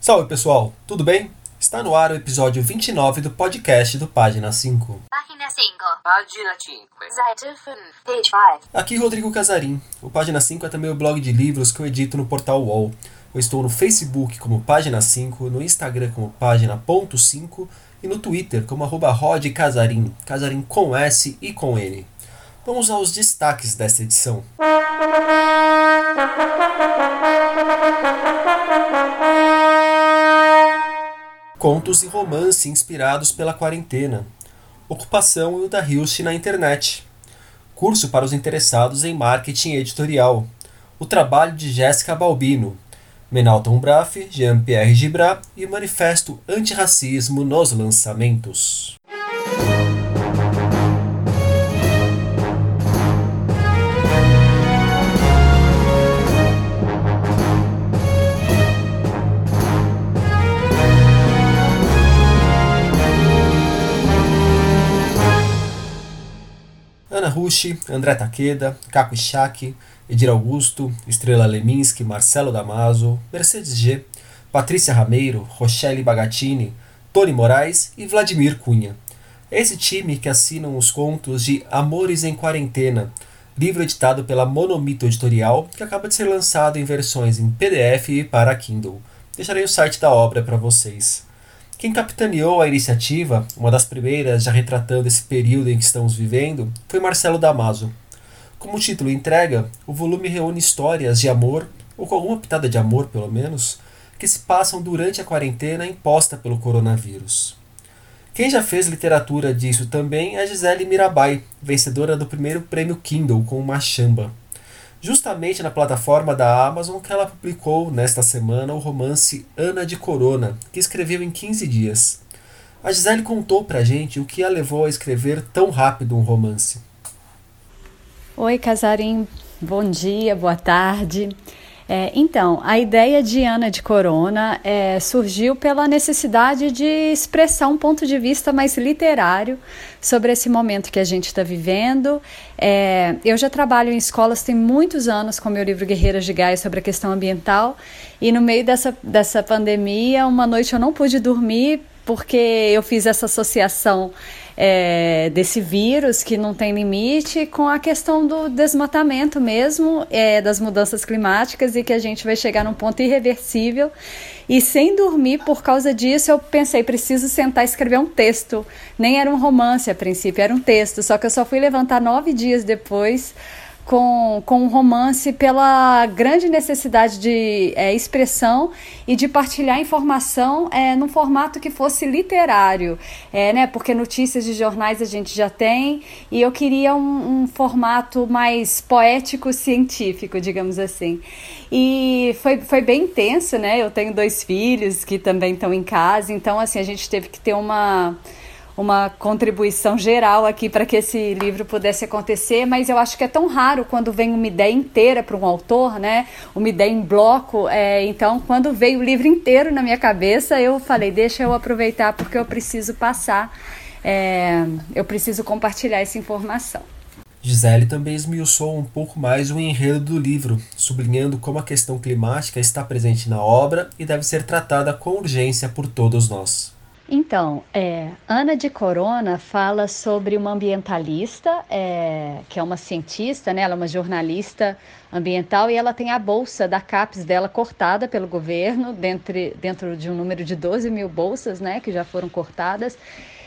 Salve pessoal, tudo bem? Está no ar o episódio 29 do podcast do Página 5. Página 5. Página 5. Seite 5. Page 5. Aqui Rodrigo Casarim. O Página 5 é também o blog de livros que eu edito no portal UOL. Eu estou no Facebook como Página 5, no Instagram como Página.5 e no Twitter como arroba Rod Casarim, Casarim com S e com N. Vamos aos destaques desta edição. Contos e romance inspirados pela quarentena. Ocupação e o da Hilst na internet. Curso para os interessados em marketing editorial. O trabalho de Jéssica Balbino. Menalton Braff, Jean-Pierre Gibrat e o Manifesto Antirracismo nos lançamentos. Rushi, André Takeda, Caco Ishaki, Edir Augusto, Estrela Leminski, Marcelo Damaso, Mercedes G, Patrícia Rameiro, Rochelle Bagatini, Tony Moraes e Vladimir Cunha. Esse time que assinam os contos de Amores em Quarentena, livro editado pela Monomito Editorial, que acaba de ser lançado em versões em PDF e para Kindle. Deixarei o site da obra para vocês. Quem capitaneou a iniciativa, uma das primeiras já retratando esse período em que estamos vivendo, foi Marcelo Damaso. Como o título entrega, o volume reúne histórias de amor, ou com alguma pitada de amor pelo menos, que se passam durante a quarentena imposta pelo coronavírus. Quem já fez literatura disso também é Gisele Mirabai, vencedora do primeiro prêmio Kindle com Machamba justamente na plataforma da Amazon que ela publicou nesta semana o romance Ana de Corona, que escreveu em 15 dias. A Gisele contou pra gente o que a levou a escrever tão rápido um romance. Oi, Casarim. Bom dia, boa tarde. É, então, a ideia de Ana de Corona é, surgiu pela necessidade de expressar um ponto de vista mais literário sobre esse momento que a gente está vivendo. É, eu já trabalho em escolas tem muitos anos com meu livro Guerreiras de Gaia sobre a questão ambiental e no meio dessa, dessa pandemia, uma noite eu não pude dormir porque eu fiz essa associação é, desse vírus que não tem limite com a questão do desmatamento mesmo, é, das mudanças climáticas e que a gente vai chegar num ponto irreversível. E sem dormir por causa disso, eu pensei, preciso sentar e escrever um texto. Nem era um romance a princípio, era um texto, só que eu só fui levantar nove dias depois com, com romance pela grande necessidade de é, expressão e de partilhar informação é, num formato que fosse literário, é, né? Porque notícias de jornais a gente já tem e eu queria um, um formato mais poético científico, digamos assim. E foi, foi bem intenso, né? Eu tenho dois filhos que também estão em casa, então assim a gente teve que ter uma uma contribuição geral aqui para que esse livro pudesse acontecer, mas eu acho que é tão raro quando vem uma ideia inteira para um autor, né? Uma ideia em bloco. É, então, quando veio o livro inteiro na minha cabeça, eu falei, deixa eu aproveitar porque eu preciso passar, é, eu preciso compartilhar essa informação. Gisele também esmiuçou um pouco mais o enredo do livro, sublinhando como a questão climática está presente na obra e deve ser tratada com urgência por todos nós. Então, é, Ana de Corona fala sobre uma ambientalista, é, que é uma cientista, né? ela é uma jornalista ambiental e ela tem a bolsa da CAPES dela cortada pelo governo, dentro, dentro de um número de 12 mil bolsas né, que já foram cortadas.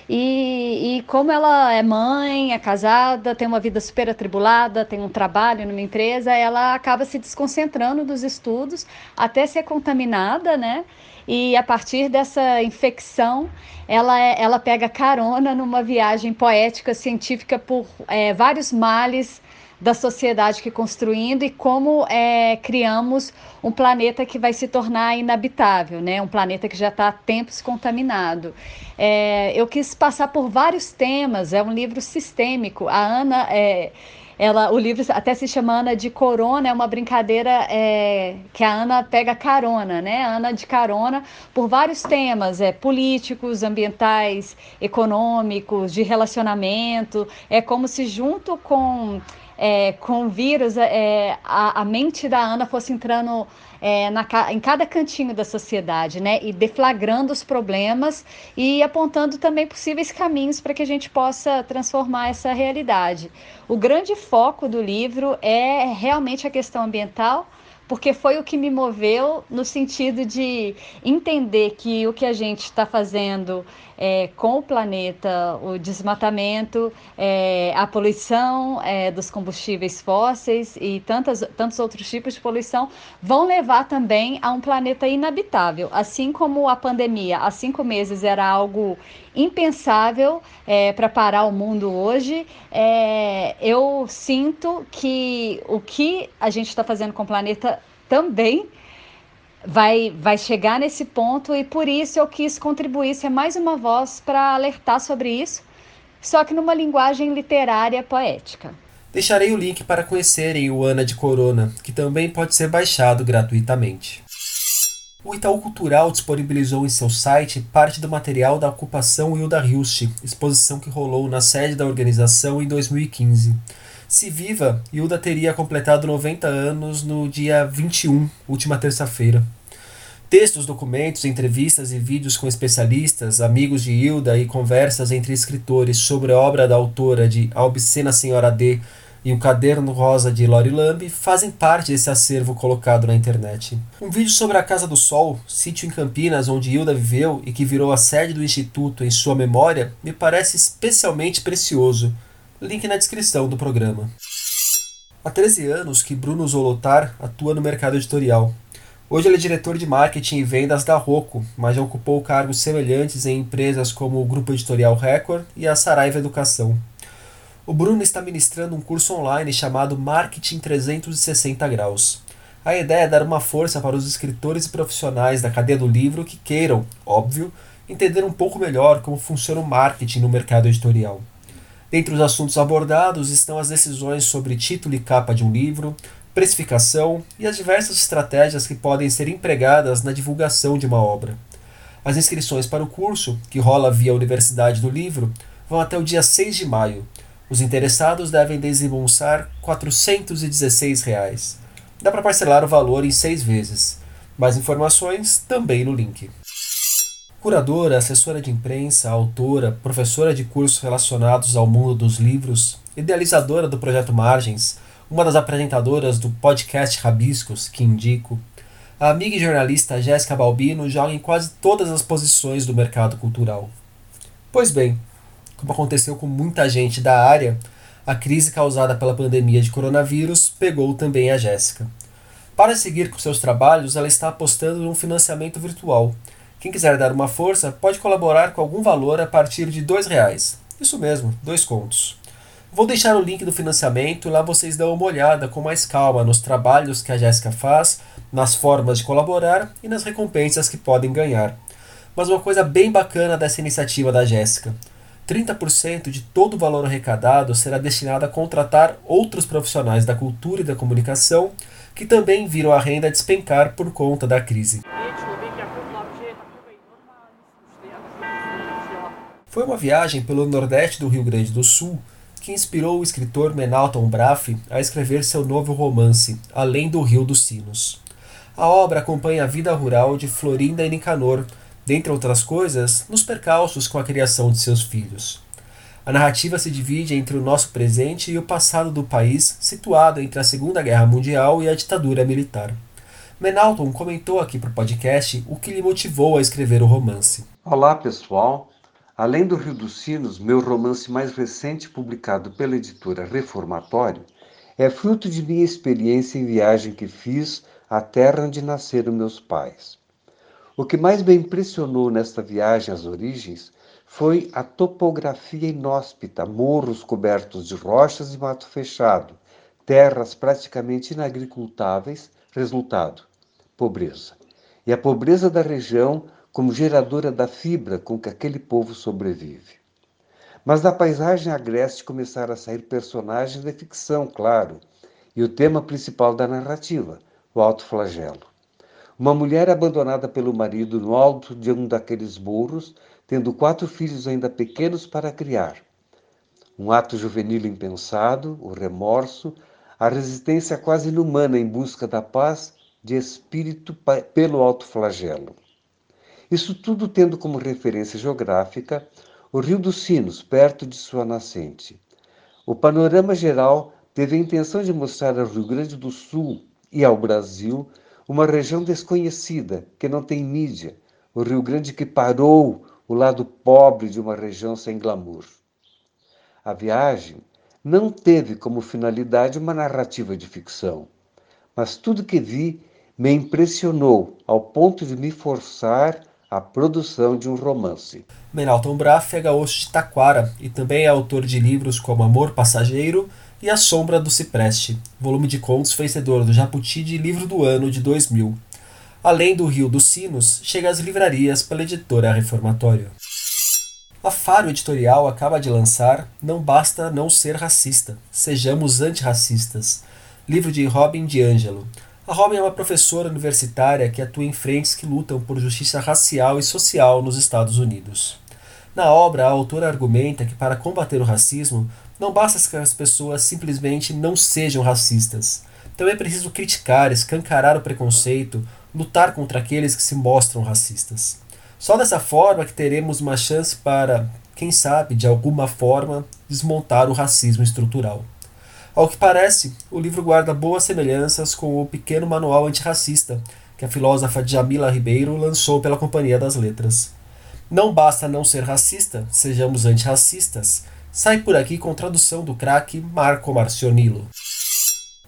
E, e, como ela é mãe, é casada, tem uma vida super atribulada, tem um trabalho numa empresa, ela acaba se desconcentrando dos estudos até ser contaminada, né? E a partir dessa infecção, ela, é, ela pega carona numa viagem poética, científica por é, vários males da sociedade que construindo e como é, criamos um planeta que vai se tornar inabitável, né? Um planeta que já está há tempos contaminado. É, eu quis passar por vários temas. É um livro sistêmico. A Ana é, ela, o livro até se chama Ana de Corona, é uma brincadeira é, que a Ana pega carona, né? Ana de carona por vários temas, é, políticos, ambientais, econômicos, de relacionamento. É como se junto com é, com vírus, é, a, a, mente da Ana fosse entrando é, na, em cada cantinho da sociedade, né? E deflagrando os problemas e apontando também possíveis caminhos para que a gente possa transformar essa realidade. O grande foco do livro é realmente a questão ambiental porque foi o que me moveu no sentido de entender que o que a gente está fazendo é, com o planeta, o desmatamento, é, a poluição é, dos combustíveis fósseis e tantos outros tipos de poluição vão levar também a um planeta inabitável. Assim como a pandemia há cinco meses era algo impensável é, para parar o mundo hoje, é, eu sinto que o que a gente está fazendo com o planeta também vai, vai chegar nesse ponto e por isso eu quis contribuir, ser mais uma voz para alertar sobre isso, só que numa linguagem literária poética. Deixarei o link para conhecerem o Ana de Corona, que também pode ser baixado gratuitamente. O Itaú Cultural disponibilizou em seu site parte do material da ocupação Hilda Hilst, exposição que rolou na sede da organização em 2015. Se viva, Hilda teria completado 90 anos no dia 21, última terça-feira. Textos, documentos, entrevistas e vídeos com especialistas, amigos de Hilda e conversas entre escritores sobre a obra da autora de A Obscena Senhora D e o Caderno Rosa de Lori Lamb fazem parte desse acervo colocado na internet. Um vídeo sobre a Casa do Sol, sítio em Campinas onde Hilda viveu e que virou a sede do Instituto em sua memória, me parece especialmente precioso Link na descrição do programa. Há 13 anos que Bruno Zolotar atua no mercado editorial. Hoje ele é diretor de marketing e vendas da Rocco, mas já ocupou cargos semelhantes em empresas como o Grupo Editorial Record e a Saraiva Educação. O Bruno está ministrando um curso online chamado Marketing 360 Graus. A ideia é dar uma força para os escritores e profissionais da cadeia do livro que queiram, óbvio, entender um pouco melhor como funciona o marketing no mercado editorial. Entre os assuntos abordados estão as decisões sobre título e capa de um livro, precificação e as diversas estratégias que podem ser empregadas na divulgação de uma obra. As inscrições para o curso, que rola via Universidade do Livro, vão até o dia 6 de maio. Os interessados devem desembolsar 416 reais. Dá para parcelar o valor em seis vezes. Mais informações também no link. Curadora, assessora de imprensa, autora, professora de cursos relacionados ao mundo dos livros, idealizadora do projeto Margens, uma das apresentadoras do podcast Rabiscos, que indico, a amiga e jornalista Jéssica Balbino joga em quase todas as posições do mercado cultural. Pois bem, como aconteceu com muita gente da área, a crise causada pela pandemia de coronavírus pegou também a Jéssica. Para seguir com seus trabalhos, ela está apostando num financiamento virtual quem quiser dar uma força pode colaborar com algum valor a partir de R$ reais. Isso mesmo, dois contos. Vou deixar o link do financiamento lá vocês dão uma olhada com mais calma nos trabalhos que a Jéssica faz, nas formas de colaborar e nas recompensas que podem ganhar. Mas uma coisa bem bacana dessa iniciativa da Jéssica: 30% de todo o valor arrecadado será destinado a contratar outros profissionais da cultura e da comunicação que também viram a renda despencar por conta da crise. Foi uma viagem pelo nordeste do Rio Grande do Sul que inspirou o escritor Menalton Braff a escrever seu novo romance, Além do Rio dos Sinos. A obra acompanha a vida rural de Florinda e Nicanor, dentre outras coisas, nos percalços com a criação de seus filhos. A narrativa se divide entre o nosso presente e o passado do país, situado entre a Segunda Guerra Mundial e a ditadura militar. Menalton comentou aqui para o podcast o que lhe motivou a escrever o romance. Olá, pessoal. Além do Rio dos Sinos, meu romance mais recente, publicado pela editora Reformatório, é fruto de minha experiência em viagem que fiz à terra onde nasceram meus pais. O que mais me impressionou nesta viagem às origens foi a topografia inóspita, morros cobertos de rochas e mato fechado, terras praticamente inagricultáveis, resultado: pobreza. E a pobreza da região como geradora da fibra com que aquele povo sobrevive. Mas da paisagem agreste começaram a sair personagens de ficção, claro, e o tema principal da narrativa, o alto flagelo. Uma mulher abandonada pelo marido no alto de um daqueles morros, tendo quatro filhos ainda pequenos para criar. Um ato juvenil impensado, o remorso, a resistência quase inumana em busca da paz de espírito pelo alto flagelo. Isso tudo tendo como referência geográfica o Rio dos Sinos, perto de sua nascente. O panorama geral teve a intenção de mostrar ao Rio Grande do Sul e ao Brasil uma região desconhecida, que não tem mídia, o Rio Grande que parou o lado pobre de uma região sem glamour. A viagem não teve como finalidade uma narrativa de ficção, mas tudo que vi me impressionou ao ponto de me forçar a produção de um romance. Menalton Braff é gaúcho de Taquara e também é autor de livros como Amor Passageiro e A Sombra do Cipreste, volume de contos vencedor do Jabuti de Livro do Ano de 2000. Além do Rio dos Sinos, chega às livrarias pela editora Reformatório. A Faro Editorial acaba de lançar Não Basta Não Ser Racista, Sejamos Antirracistas, livro de Robin DiAngelo, a Robin é uma professora universitária que atua em frentes que lutam por justiça racial e social nos Estados Unidos. Na obra, a autora argumenta que para combater o racismo, não basta que as pessoas simplesmente não sejam racistas. Também é preciso criticar, escancarar o preconceito, lutar contra aqueles que se mostram racistas. Só dessa forma que teremos uma chance para, quem sabe, de alguma forma, desmontar o racismo estrutural. Ao que parece, o livro guarda boas semelhanças com o pequeno manual antirracista que a filósofa Jamila Ribeiro lançou pela Companhia das Letras. Não basta não ser racista, sejamos antirracistas. Sai por aqui com tradução do craque Marco Marcionilo.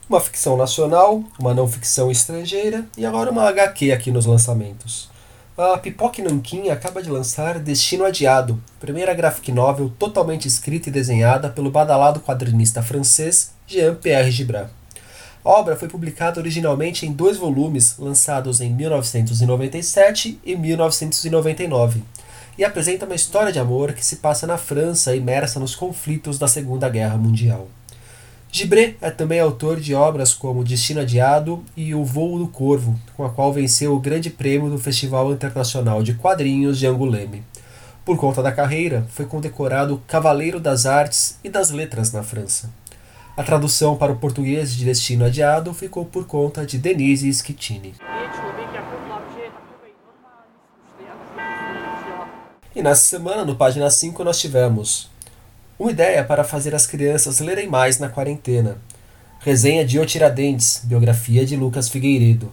Uma ficção nacional, uma não ficção estrangeira e agora uma HQ aqui nos lançamentos. A Pipoque Nankin acaba de lançar Destino Adiado, primeira graphic novel totalmente escrita e desenhada pelo badalado quadrinista francês Jean-Pierre Gibran. A obra foi publicada originalmente em dois volumes, lançados em 1997 e 1999, e apresenta uma história de amor que se passa na França, imersa nos conflitos da Segunda Guerra Mundial. Gibré é também autor de obras como Destino Adiado e O Voo do Corvo, com a qual venceu o Grande Prêmio do Festival Internacional de Quadrinhos de Angoulême. Por conta da carreira, foi condecorado Cavaleiro das Artes e das Letras na França. A tradução para o português de Destino Adiado ficou por conta de Denise Schittini. E nessa semana, no página 5, nós tivemos uma ideia para fazer as crianças lerem mais na quarentena. Resenha de O Tiradentes, biografia de Lucas Figueiredo.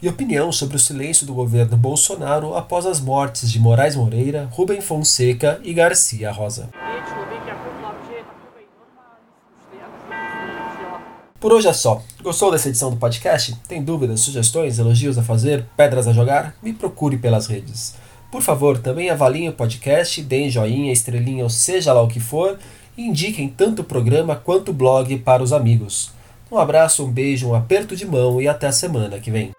E opinião sobre o silêncio do governo Bolsonaro após as mortes de Moraes Moreira, Rubem Fonseca e Garcia Rosa. Por hoje é só. Gostou dessa edição do podcast? Tem dúvidas, sugestões, elogios a fazer, pedras a jogar? Me procure pelas redes. Por favor, também avaliem o podcast, deem joinha, estrelinha ou seja lá o que for e indiquem tanto o programa quanto o blog para os amigos. Um abraço, um beijo, um aperto de mão e até a semana que vem.